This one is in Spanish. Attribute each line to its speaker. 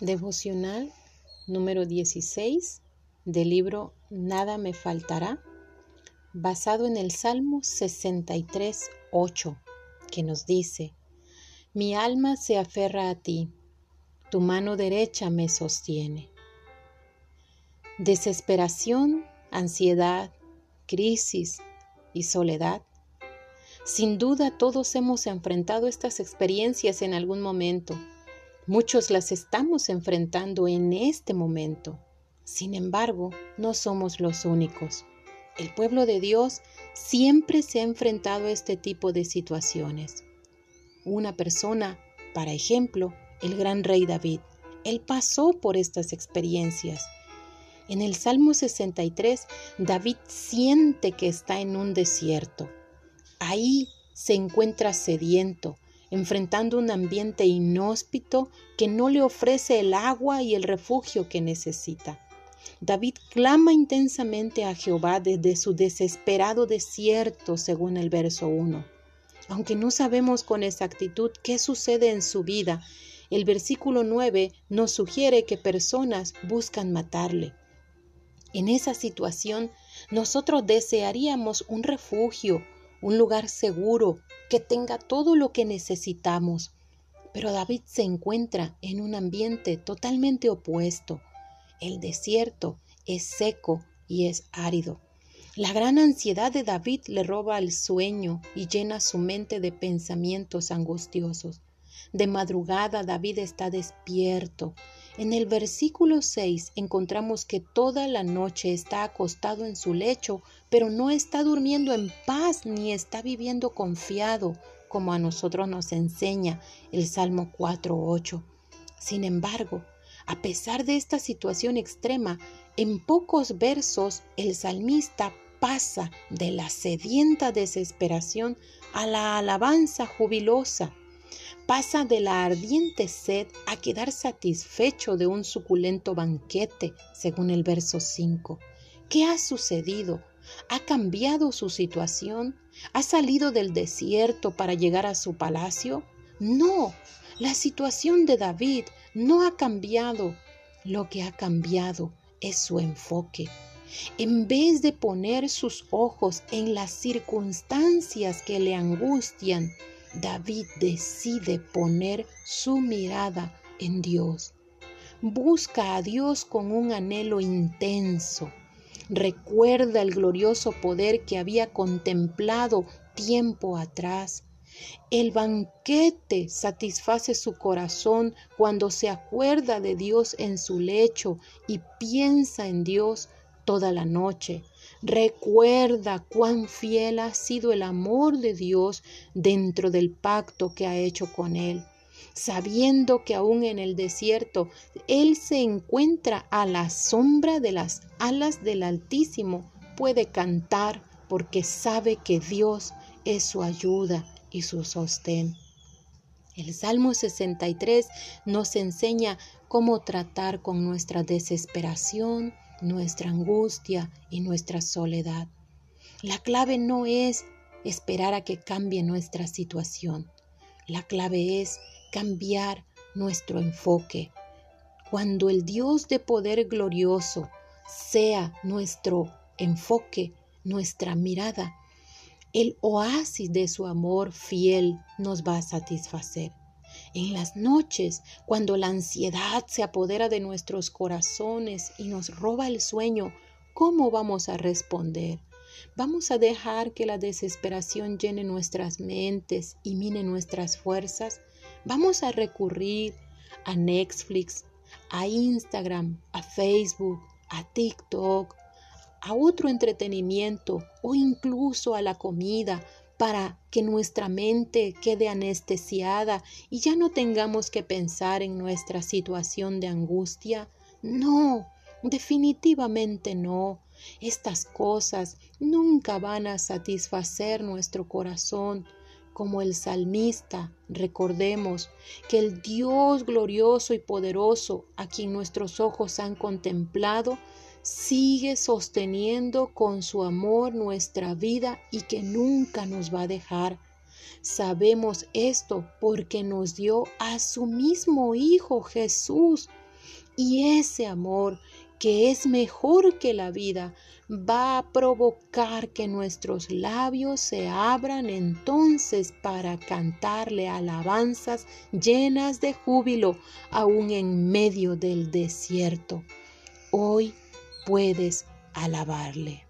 Speaker 1: Devocional número 16 del libro Nada me faltará, basado en el Salmo 63, 8, que nos dice, Mi alma se aferra a ti, tu mano derecha me sostiene. Desesperación, ansiedad, crisis y soledad. Sin duda todos hemos enfrentado estas experiencias en algún momento Muchos las estamos enfrentando en este momento. Sin embargo, no somos los únicos. El pueblo de Dios siempre se ha enfrentado a este tipo de situaciones. Una persona, para ejemplo, el gran rey David, él pasó por estas experiencias. En el Salmo 63, David siente que está en un desierto. Ahí se encuentra sediento, enfrentando un ambiente inhóspito que no le ofrece el agua y el refugio que necesita. David clama intensamente a Jehová desde su desesperado desierto, según el verso 1. Aunque no sabemos con exactitud qué sucede en su vida, el versículo 9 nos sugiere que personas buscan matarle. En esa situación, nosotros desearíamos un refugio, un lugar seguro, que tenga todo lo que necesitamos. Pero David se encuentra en un ambiente totalmente opuesto. El desierto es seco y es árido. La gran ansiedad de David le roba el sueño y llena su mente de pensamientos angustiosos. De madrugada David está despierto. En el versículo 6 encontramos que toda la noche está acostado en su lecho pero no está durmiendo en paz ni está viviendo confiado, como a nosotros nos enseña el Salmo 4.8. Sin embargo, a pesar de esta situación extrema, en pocos versos el salmista pasa de la sedienta desesperación a la alabanza jubilosa. Pasa de la ardiente sed a quedar satisfecho de un suculento banquete, según el verso 5. ¿Qué ha sucedido? ¿Ha cambiado su situación? ¿Ha salido del desierto para llegar a su palacio? No, la situación de David no ha cambiado. Lo que ha cambiado es su enfoque. En vez de poner sus ojos en las circunstancias que le angustian, David decide poner su mirada en Dios. Busca a Dios con un anhelo intenso Recuerda el glorioso poder que había contemplado tiempo atrás. El banquete satisface su corazón cuando se acuerda de Dios en su lecho y piensa en Dios toda la noche. Recuerda cuán fiel ha sido el amor de Dios dentro del pacto que ha hecho con él sabiendo que aún en el desierto Él se encuentra a la sombra de las alas del Altísimo, puede cantar porque sabe que Dios es su ayuda y su sostén. El Salmo 63 nos enseña cómo tratar con nuestra desesperación, nuestra angustia y nuestra soledad. La clave no es esperar a que cambie nuestra situación. La clave es cambiar nuestro enfoque. Cuando el Dios de poder glorioso sea nuestro enfoque, nuestra mirada, el oasis de su amor fiel nos va a satisfacer. En las noches, cuando la ansiedad se apodera de nuestros corazones y nos roba el sueño, ¿cómo vamos a responder? ¿Vamos a dejar que la desesperación llene nuestras mentes y mine nuestras fuerzas? Vamos a recurrir a Netflix, a Instagram, a Facebook, a TikTok, a otro entretenimiento o incluso a la comida para que nuestra mente quede anestesiada y ya no tengamos que pensar en nuestra situación de angustia. No, definitivamente no. Estas cosas nunca van a satisfacer nuestro corazón como el salmista, recordemos que el Dios glorioso y poderoso a quien nuestros ojos han contemplado, sigue sosteniendo con su amor nuestra vida y que nunca nos va a dejar. Sabemos esto porque nos dio a su mismo Hijo Jesús Y ese amor que es mejor que la vida, va a provocar que nuestros labios se abran entonces para cantarle alabanzas llenas de júbilo aún en medio del desierto. Hoy puedes alabarle.